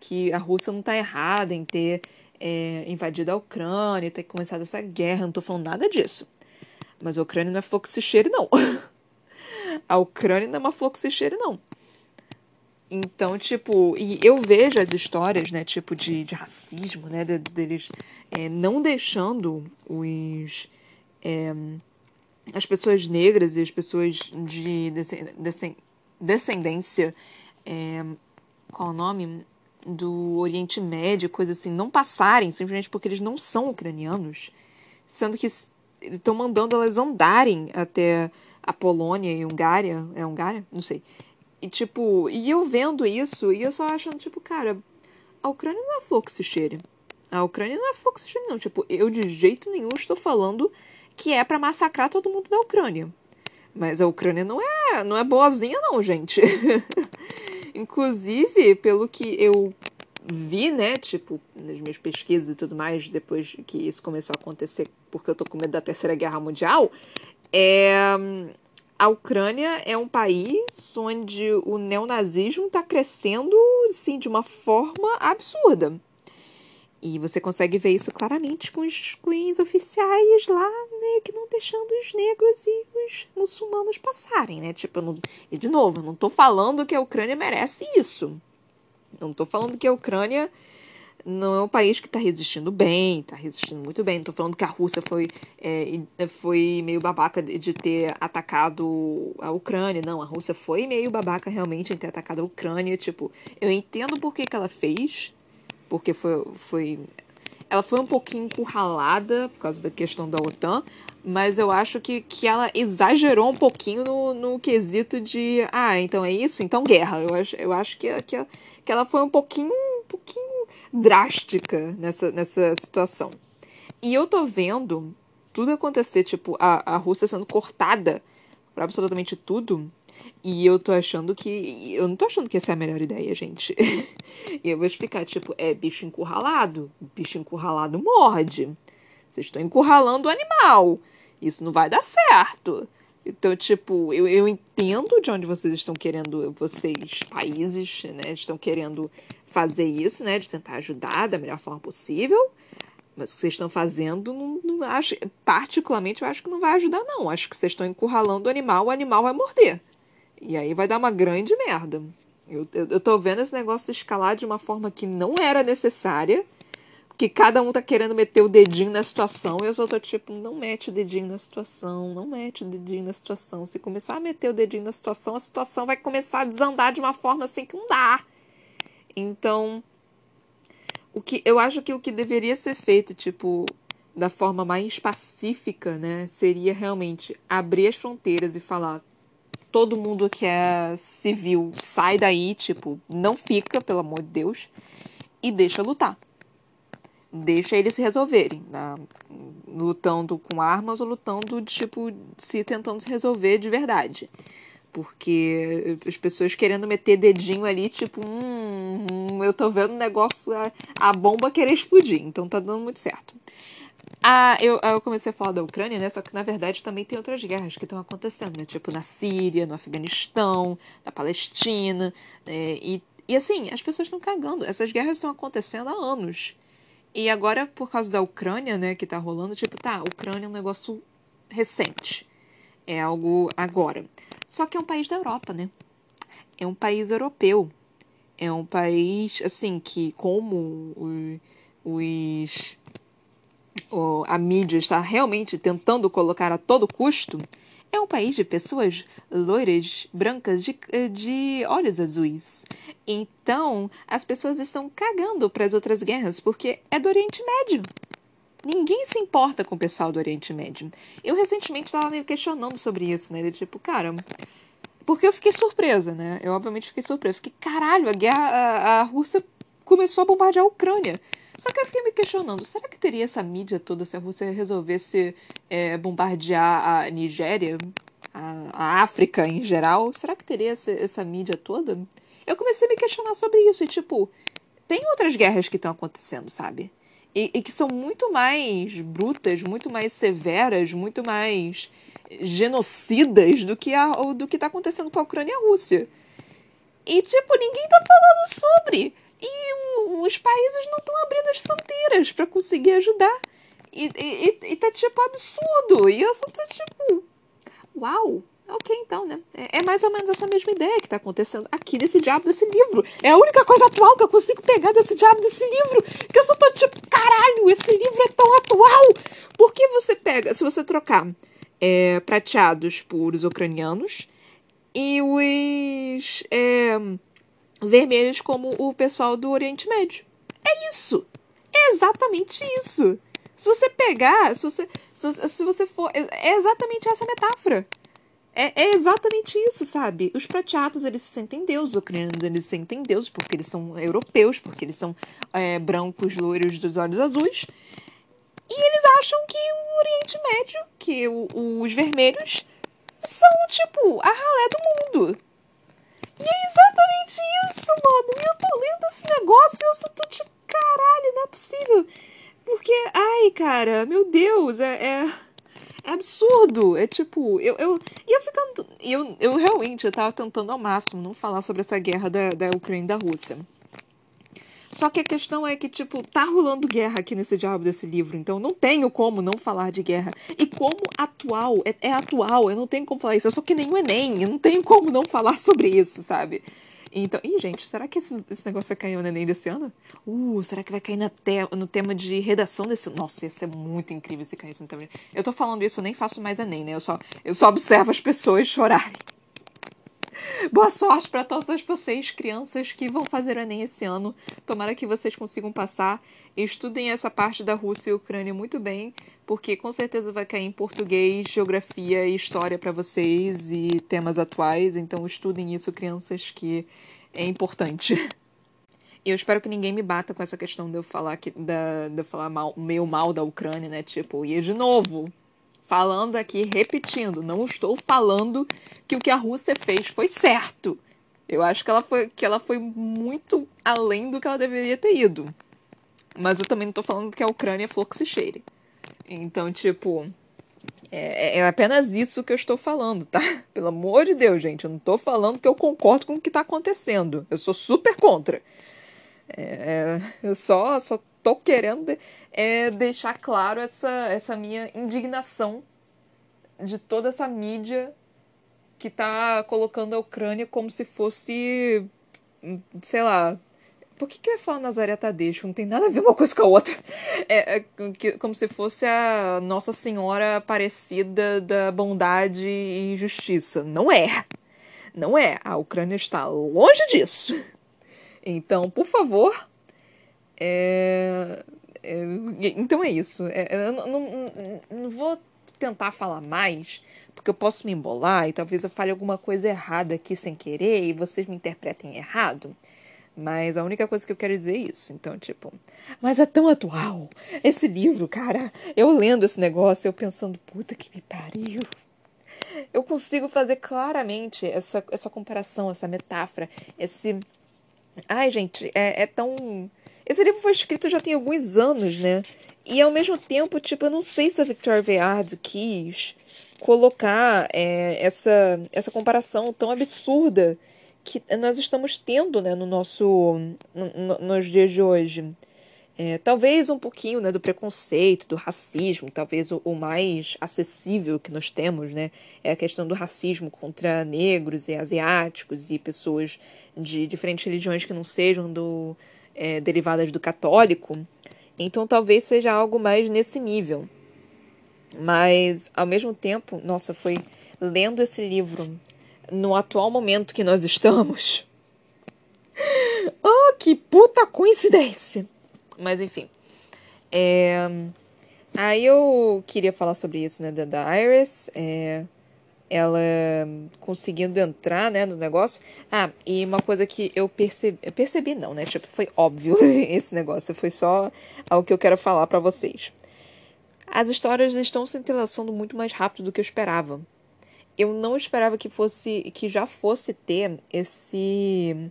Speaker 1: que a Rússia não tá errada em ter é, invadido a Ucrânia, ter começado essa guerra, não tô falando nada disso. Mas a Ucrânia não é cheire, não. (laughs) a Ucrânia não é uma cheire, não. Então, tipo, e eu vejo as histórias, né, tipo, de, de racismo, né, deles é, não deixando os. É, as pessoas negras e as pessoas de descendência. É, qual o nome? Do Oriente Médio, coisa assim, não passarem simplesmente porque eles não são ucranianos, sendo que estão mandando elas andarem até a Polônia e Hungária. É Hungária? Não sei. E tipo, e eu vendo isso, e eu só achando, tipo, cara, a Ucrânia não é flor que se cheire. A Ucrânia não é flor que se cheire, não. Tipo, eu de jeito nenhum estou falando que é para massacrar todo mundo da Ucrânia. Mas a Ucrânia não é, não é boazinha não, gente. (laughs) Inclusive, pelo que eu vi, né, tipo, nas minhas pesquisas e tudo mais, depois que isso começou a acontecer, porque eu tô com medo da Terceira Guerra Mundial, é a Ucrânia é um país onde o neonazismo está crescendo, assim, de uma forma absurda. E você consegue ver isso claramente com os queens oficiais lá, né, que não deixando os negros e os muçulmanos passarem, né? Tipo, não... e de novo, não tô falando que a Ucrânia merece isso. Não tô falando que a Ucrânia não é um país que está resistindo bem, está resistindo muito bem. Não tô falando que a Rússia foi, é, foi meio babaca de ter atacado a Ucrânia. Não, a Rússia foi meio babaca realmente em ter atacado a Ucrânia. Tipo, eu entendo por que, que ela fez, porque foi, foi. Ela foi um pouquinho encurralada por causa da questão da OTAN, mas eu acho que, que ela exagerou um pouquinho no, no quesito de. Ah, então é isso? Então guerra. Eu acho, eu acho que, que, que ela foi um pouquinho, um pouquinho drástica nessa, nessa situação. E eu tô vendo tudo acontecer, tipo, a, a Rússia sendo cortada por absolutamente tudo. E eu tô achando que. Eu não tô achando que essa é a melhor ideia, gente. e (laughs) eu vou explicar, tipo, é bicho encurralado. Bicho encurralado morde. Vocês estão encurralando o animal. Isso não vai dar certo. Então, tipo, eu, eu entendo de onde vocês estão querendo, vocês, países, né, estão querendo fazer isso, né, de tentar ajudar da melhor forma possível. Mas o que vocês estão fazendo, não, não acho, particularmente, eu acho que não vai ajudar, não. Acho que vocês estão encurralando o animal, o animal vai morder. E aí vai dar uma grande merda. Eu, eu, eu tô vendo esse negócio escalar de uma forma que não era necessária. Que cada um tá querendo meter o dedinho na situação. E eu só tô tipo, não mete o dedinho na situação, não mete o dedinho na situação. Se começar a meter o dedinho na situação, a situação vai começar a desandar de uma forma assim que não dá. Então, o que eu acho que o que deveria ser feito, tipo, da forma mais pacífica, né, seria realmente abrir as fronteiras e falar todo mundo que é civil sai daí, tipo, não fica, pelo amor de Deus, e deixa lutar. Deixa eles se resolverem, né? lutando com armas ou lutando, tipo, se tentando se resolver de verdade. Porque as pessoas querendo meter dedinho ali, tipo, hum, eu tô vendo o negócio, a, a, bomba querer explodir, então tá dando muito certo. Ah, eu, eu comecei a falar da Ucrânia, né? Só que na verdade também tem outras guerras que estão acontecendo, né? Tipo na Síria, no Afeganistão, na Palestina. Né? E, e assim, as pessoas estão cagando. Essas guerras estão acontecendo há anos. E agora, por causa da Ucrânia, né, que tá rolando, tipo, tá, a Ucrânia é um negócio recente. É algo agora. Só que é um país da Europa, né? É um país europeu. É um país, assim, que como os. a mídia está realmente tentando colocar a todo custo, é um país de pessoas loiras, brancas, de, de olhos azuis. Então, as pessoas estão cagando para as outras guerras porque é do Oriente Médio. Ninguém se importa com o pessoal do Oriente Médio. Eu recentemente estava meio questionando sobre isso, né? De tipo, cara. Porque eu fiquei surpresa, né? Eu obviamente fiquei surpresa. Fiquei, caralho, a guerra. A, a Rússia começou a bombardear a Ucrânia. Só que eu fiquei me questionando, será que teria essa mídia toda se a Rússia resolvesse é, bombardear a Nigéria? a, a África em geral, será que teria essa, essa mídia toda? Eu comecei a me questionar sobre isso e, tipo, tem outras guerras que estão acontecendo, sabe? E, e, que são muito mais brutas, muito mais severas, muito mais genocidas do que a, do que está acontecendo com a Ucrânia e a Rússia. E, tipo, ninguém tá falando sobre. E o, os países não estão abrindo as fronteiras para conseguir ajudar. E, e, e, tá, tipo, absurdo. E eu só tô, tipo, uau. Ok, então, né? É, é, mais ou menos essa mesma ideia que tá acontecendo aqui nesse diabo desse livro. É a única coisa atual que eu consigo pegar desse diabo desse livro. Que eu só tô tipo, caralho, esse livro é tão atual. Porque você pega, se você trocar é, prateados por os ucranianos e os é, vermelhos como o pessoal do Oriente Médio. É isso. É exatamente isso. Se você pegar, se você, se, se você for. É exatamente essa metáfora. É, é, exatamente isso, sabe? Os prateados, eles se sentem deuses, os ucranianos, eles se sentem deuses porque eles são europeus, porque eles são é, brancos, loiros, dos olhos azuis. E eles acham que o Oriente Médio, que o, os vermelhos, são, tipo, a ralé do mundo. E é exatamente isso, mano. Eu tô lendo esse negócio e eu só tô tipo, caralho, não é possível. Porque, ai, cara, meu Deus, é... é é absurdo. É tipo, eu, eu ia ficando. Eu, eu realmente eu tava tentando ao máximo não falar sobre essa guerra da, da Ucrânia e da Rússia. Só que a questão é que, tipo, tá rolando guerra aqui nesse diabo desse livro, então não tenho como não falar de guerra. E como atual, é, é atual, eu não tenho como falar isso. Eu sou que nem o Enem, eu não tenho como não falar (laughs) sobre isso, sabe? Então, ih, gente, será que esse, esse negócio vai cair no Enem desse ano? Uh, será que vai cair na te, no tema de redação desse Nossa, ia ser muito incrível se caísse no tema. Eu tô falando isso, eu nem faço mais Enem, né? Eu só, eu só observo as pessoas chorarem. (laughs) Boa sorte para todas vocês, crianças que vão fazer o Enem esse ano. Tomara que vocês consigam passar. Estudem essa parte da Rússia e Ucrânia muito bem, porque com certeza vai cair em português, geografia e história para vocês e temas atuais. Então estudem isso, crianças, que é importante. (laughs) Eu espero que ninguém me bata com essa questão de eu falar que da, de eu falar mal, meio mal da Ucrânia, né? Tipo, e de novo, falando aqui, repetindo, não estou falando que o que a Rússia fez foi certo. Eu acho que ela foi, que ela foi muito além do que ela deveria ter ido. Mas eu também não estou falando que a Ucrânia é flor que se cheire. Então, tipo, é, é, apenas isso que eu estou falando, tá? (laughs) Pelo amor de Deus, gente. Eu não estou falando que eu concordo com o que está acontecendo. Eu sou super contra. É, eu só, só tô querendo é, deixar claro essa, essa minha indignação de toda essa mídia que tá colocando a Ucrânia como se fosse, sei lá, por que, que eu ia falar Nazaré Tadeixo? Não tem nada a ver uma coisa com a outra. É, é como se fosse a Nossa Senhora Aparecida da Bondade e Justiça. Não é. Não é. A Ucrânia está longe disso. Então, por favor, é, é, então é isso. É, eu não, não, não, vou tentar falar mais, porque eu posso me embolar e talvez eu fale alguma coisa errada aqui sem querer e vocês me interpretem errado. Mas a única coisa que eu quero dizer é isso. Então, tipo, mas é tão atual. Esse livro, cara, eu lendo esse negócio, eu pensando, puta que me pariu. Eu consigo fazer claramente essa, essa comparação, essa metáfora, esse. Ai, gente, é, é tão esse livro foi escrito já tem alguns anos, né? E ao mesmo tempo, tipo, eu não sei se a Victoria Aveyard quis colocar é, essa, essa comparação tão absurda que nós estamos tendo né, no nosso, no, nos dias de hoje. É, talvez um pouquinho né, do preconceito, do racismo, talvez o, o, mais acessível que nós temos né, é a questão do racismo contra negros e asiáticos e pessoas de diferentes religiões que não sejam do, é, derivadas do católico, então talvez seja algo mais nesse nível. Mas, ao mesmo tempo, nossa, foi lendo esse livro no atual momento que nós estamos. (laughs) oh, que puta coincidência! Mas, enfim. É... Aí eu queria falar sobre isso, né, da, da Iris. É ela conseguindo entrar, né, no negócio. Ah, e uma coisa que eu percebi, percebi não, né, tipo, foi óbvio (laughs) esse negócio, foi só algo que eu quero falar para vocês. As histórias estão se entrelaçando muito mais rápido do que eu esperava. eu não esperava que fosse que já fosse ter esse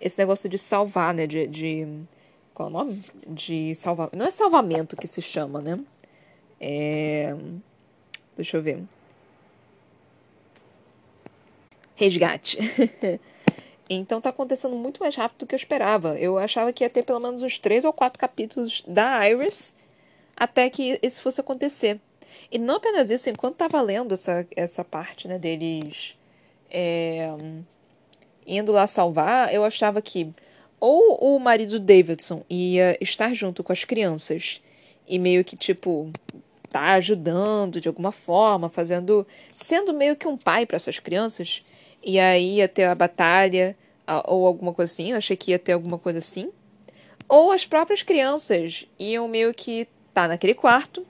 Speaker 1: esse negócio de salvar, né? De, de qual é o nome? De salvar. Não é salvamento que se chama, né? É. Deixa eu ver. Resgate. (laughs) então tá acontecendo muito mais rápido do que eu esperava. Eu achava que ia ter pelo menos uns três ou quatro capítulos da Iris até que isso fosse acontecer. E não apenas isso, enquanto estava lendo essa, essa parte né, deles é, indo lá salvar, eu achava que ou o marido Davidson ia estar junto com as crianças e meio que, tipo, tá ajudando de alguma forma, fazendo. sendo meio que um pai para essas crianças, e aí ia ter a batalha ou alguma coisa assim, eu achei que ia ter alguma coisa assim. Ou as próprias crianças iam meio que tá naquele quarto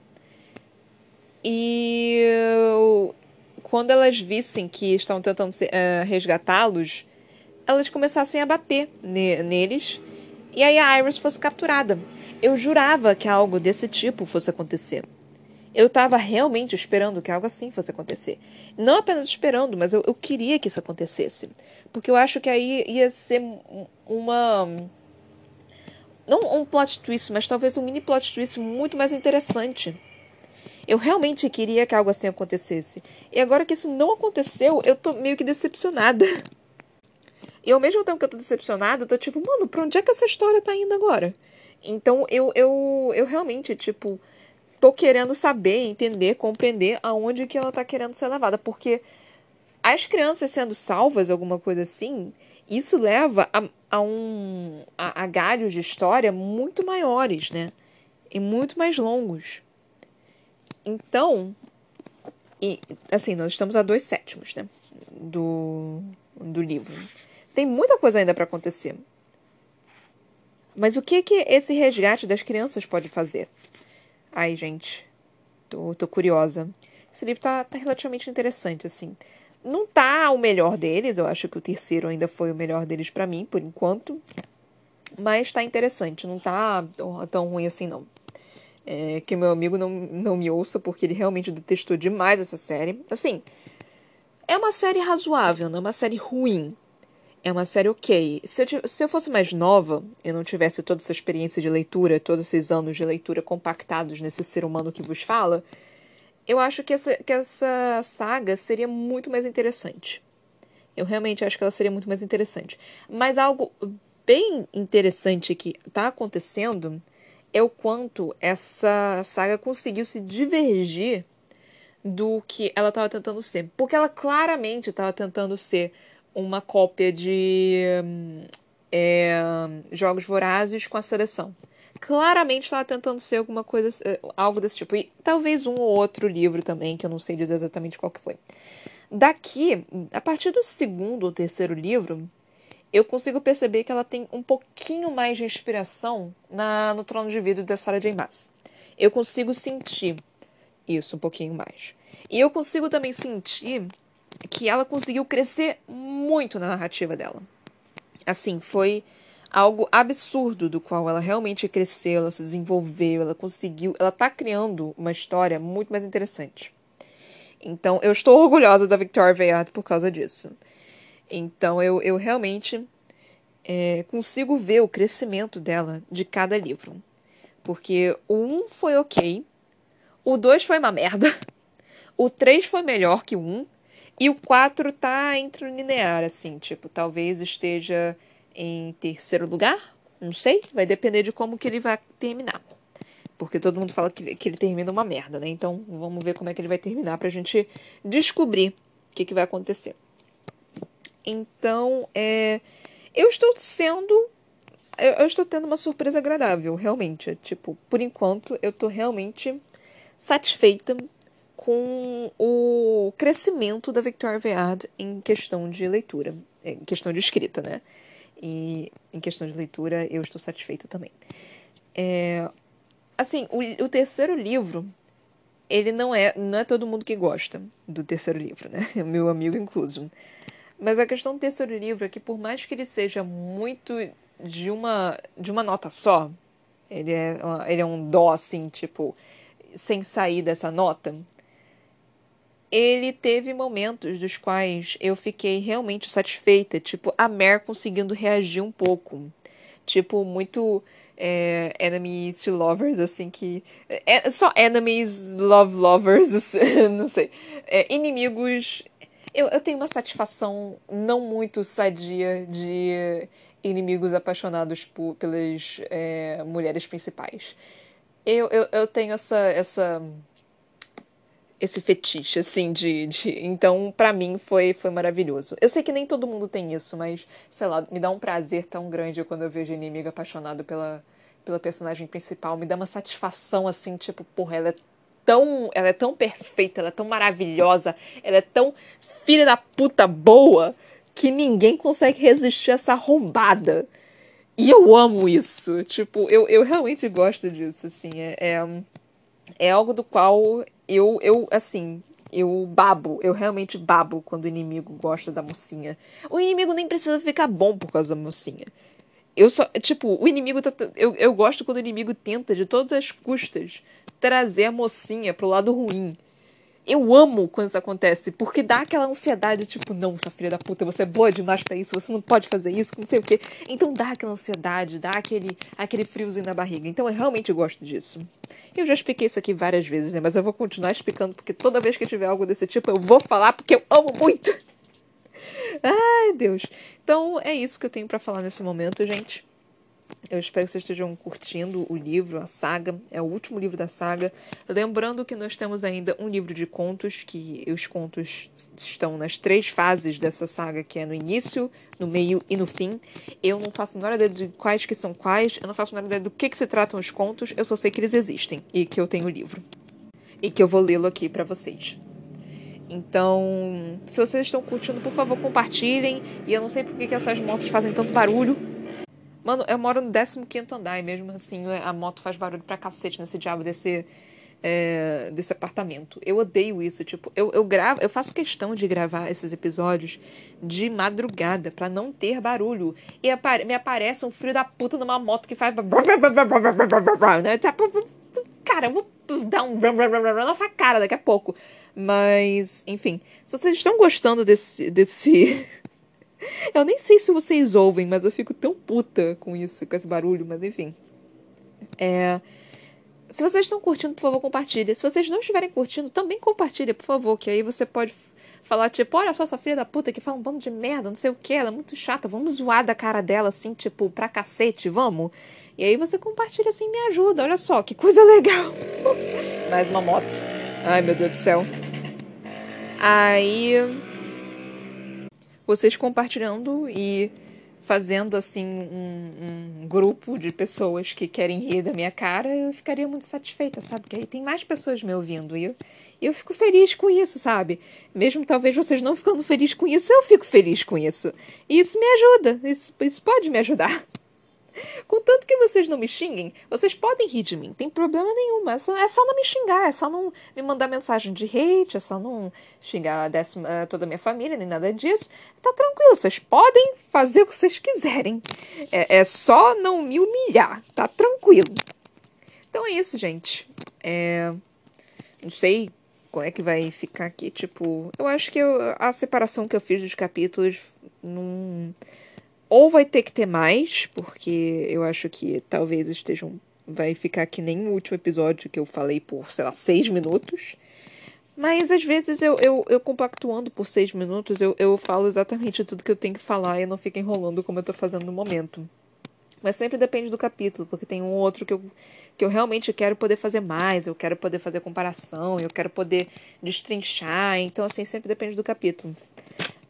Speaker 1: e quando elas vissem que estão tentando uh, resgatá-los, elas começassem a bater ne neles e aí a Iris fosse capturada. Eu jurava que algo desse tipo fosse acontecer. Eu estava realmente esperando que algo assim fosse acontecer. Não apenas esperando, mas eu, eu queria que isso acontecesse. Porque eu acho que aí ia ser uma. Não um plot twist, mas talvez um mini plot twist muito mais interessante eu realmente queria que algo assim acontecesse. E agora que isso não aconteceu, eu tô meio que decepcionada. E ao mesmo tempo que eu tô decepcionada, eu tô tipo, mano, pra onde é que essa história tá indo agora? Então eu, eu, eu realmente, tipo, tô querendo saber, entender, compreender aonde que ela tá querendo ser levada. Porque as crianças sendo salvas, alguma coisa assim, isso leva a, a um. A, a galhos de história muito maiores, né? E muito mais longos. Então, e assim, nós estamos a dois sétimos, né? Do, do livro. Tem muita coisa ainda para acontecer. Mas o que que esse resgate das crianças pode fazer? Ai, gente, tô, tô curiosa. Esse livro tá, tá relativamente interessante, assim. Não tá o melhor deles, eu acho que o terceiro ainda foi o melhor deles para mim, por enquanto. Mas tá interessante, não tá tão ruim assim, não é, que meu amigo não, não me ouça, porque ele realmente detestou demais essa série. Assim, é uma série razoável, não é uma série ruim. É uma série ok. Se eu, se eu fosse mais nova e não tivesse toda essa experiência de leitura, todos esses anos de leitura compactados nesse ser humano que vos fala, eu acho que essa, que essa saga seria muito mais interessante. Eu realmente acho que ela seria muito mais interessante. Mas algo bem interessante que está acontecendo é o quanto essa saga conseguiu se divergir do que ela estava tentando ser. Porque ela claramente estava tentando ser uma cópia de é, Jogos Vorazes com a seleção. Claramente estava tentando ser alguma coisa, é, algo desse tipo. E talvez um ou outro livro também, que eu não sei dizer exatamente qual que foi. Daqui, a partir do segundo ou terceiro livro, eu consigo perceber que ela tem um pouquinho mais de inspiração na, no Trono de Vidro da Sarah J. Maas. Eu consigo sentir isso um pouquinho mais. E eu consigo também sentir que ela conseguiu crescer muito na narrativa dela. Assim, foi algo absurdo do qual ela realmente cresceu, ela se desenvolveu, ela conseguiu, ela tá criando uma história muito mais interessante. Então, eu estou orgulhosa da Victoria Aveyard por causa disso. Então eu, eu realmente é, consigo ver o crescimento dela de cada livro. Porque o 1 um foi ok, o 2 foi uma merda, (laughs) o 3 foi melhor que o 1, um, e o 4 tá entre o linear, assim, tipo, talvez esteja em terceiro lugar, não sei, vai depender de como que ele vai terminar. Porque todo mundo fala que, que ele termina uma merda, né? Então vamos ver como é que ele vai terminar pra gente descobrir o que, que vai acontecer. Então, é, eu estou sendo. Eu, eu, estou tendo uma surpresa agradável, realmente. Tipo, por enquanto, eu estou realmente satisfeita com o crescimento da Victoria Veard em questão de leitura, em questão de escrita, né? E em questão de leitura, eu estou satisfeita também. É, assim, o, o terceiro livro, ele não é, não é todo mundo que gosta do terceiro livro, né? (laughs) Meu amigo incluso. Mas a questão do terceiro livro é que, por mais que ele seja muito de uma, de uma nota só, ele é, ele é um dó, assim, tipo, sem sair dessa nota, ele teve momentos dos quais eu fiquei realmente satisfeita, tipo, a Mer conseguindo reagir um pouco. Tipo, muito é, enemies to lovers, assim, que. É, só enemies, love lovers, (laughs) não sei. É, inimigos. Eu, eu tenho uma satisfação não muito sadia de inimigos apaixonados por, pelas é, mulheres principais. Eu, eu, eu tenho essa, essa esse fetiche, assim, de. de... Então, para mim, foi, foi maravilhoso. Eu sei que nem todo mundo tem isso, mas, sei lá, me dá um prazer tão grande quando eu vejo inimigo apaixonado pela, pela personagem principal. Me dá uma satisfação, assim, tipo, porra, ela é tão. Ela é tão perfeita, ela é tão maravilhosa, ela é tão filha da puta boa que ninguém consegue resistir a essa arrombada. E eu amo isso. Tipo, eu, eu realmente gosto disso, assim. É, é, é algo do qual eu, eu, assim, eu babo, eu realmente babo quando o inimigo gosta da mocinha. O inimigo nem precisa ficar bom por causa da mocinha. Eu só, tipo, o inimigo tá, eu, eu gosto quando o inimigo tenta de todas as custas trazer a mocinha pro lado ruim. Eu amo quando isso acontece, porque dá aquela ansiedade, tipo, não, sua filha da puta, você é boa demais para isso, você não pode fazer isso, não sei o quê. Então dá aquela ansiedade, dá aquele, aquele friozinho na barriga. Então eu realmente gosto disso. Eu já expliquei isso aqui várias vezes, né? Mas eu vou continuar explicando, porque toda vez que tiver algo desse tipo, eu vou falar, porque eu amo muito. (laughs) Ai, Deus. Então é isso que eu tenho para falar nesse momento, gente. Eu espero que vocês estejam curtindo o livro, a saga. É o último livro da saga. Lembrando que nós temos ainda um livro de contos, que os contos estão nas três fases dessa saga, que é no início, no meio e no fim. Eu não faço menor ideia de quais que são quais, eu não faço menor ideia do que, que se tratam os contos, eu só sei que eles existem e que eu tenho o livro. E que eu vou lê-lo aqui para vocês. Então, se vocês estão curtindo, por favor, compartilhem. E eu não sei por que, que essas motos fazem tanto barulho. Mano, eu moro no 15 andar e mesmo assim a moto faz barulho pra cacete nesse diabo desse, é, desse apartamento. Eu odeio isso. Tipo, eu, eu gravo, eu faço questão de gravar esses episódios de madrugada para não ter barulho. E apare, me aparece um filho da puta numa moto que faz. Né? Tipo, cara, eu vou dar um na sua cara daqui a pouco. Mas, enfim, se vocês estão gostando desse. desse eu nem sei se vocês ouvem, mas eu fico tão puta com isso, com esse barulho, mas enfim. É. Se vocês estão curtindo, por favor, compartilhe. Se vocês não estiverem curtindo, também compartilhe, por favor, que aí você pode falar, tipo, olha só essa filha da puta que fala um bando de merda, não sei o que, ela é muito chata, vamos zoar da cara dela, assim, tipo, pra cacete, vamos? E aí você compartilha assim, me ajuda, olha só, que coisa legal. (laughs) Mais uma moto. Ai, meu Deus do céu. Aí vocês compartilhando e fazendo assim um, um, grupo de pessoas que querem rir da minha cara, eu ficaria muito satisfeita, sabe? Porque aí tem mais pessoas me ouvindo e eu, eu fico feliz com isso, sabe? Mesmo talvez vocês não ficando felizes com isso, eu fico feliz com isso. E isso me ajuda, isso, isso pode me ajudar. (laughs) Contanto que vocês não me xinguem, vocês podem rir de mim, tem problema nenhum. É só, é só não me xingar, é só não me mandar mensagem de hate, é só não xingar a décima, eh, toda a minha família, nem nada disso. Tá tranquilo, vocês podem fazer o que vocês quiserem. É, é só não me humilhar, tá tranquilo. Então é isso, gente. É... Não sei como é que vai ficar aqui, tipo. Eu acho que eu, a separação que eu fiz dos capítulos não. Ou vai ter que ter mais, porque eu acho que talvez estejam. Vai ficar que nem o último episódio que eu falei por, sei lá, seis minutos. Mas às vezes eu, eu, eu compactuando por seis minutos, eu, eu falo exatamente tudo que eu tenho que falar e não fico enrolando como eu tô fazendo no momento. Mas sempre depende do capítulo, porque tem um outro que eu, que eu realmente quero poder fazer mais, eu quero poder fazer comparação, eu quero poder destrinchar. Então, assim, sempre depende do capítulo.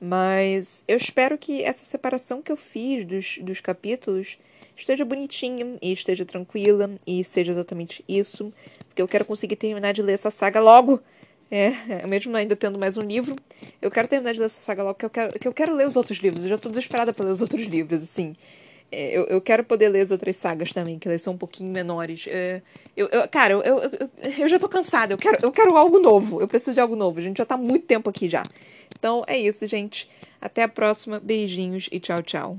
Speaker 1: Mas eu espero que essa separação que eu fiz dos, dos capítulos esteja bonitinha e esteja tranquila e seja exatamente isso. Porque eu quero conseguir terminar de ler essa saga logo. É, (laughs) mesmo ainda tendo mais um livro, eu quero terminar de ler essa saga logo, porque eu quero, que eu quero ler os outros livros. Eu já estou desesperada para ler os outros livros, assim. É, eu, eu quero poder ler as outras sagas também, que elas são um pouquinho menores. É, eu, eu, cara, eu, eu, eu, já tô cansada. Eu quero, eu quero algo novo. Eu preciso de algo novo. A gente já tá muito tempo aqui já. Então é isso, gente. Até a próxima. Beijinhos e tchau, tchau.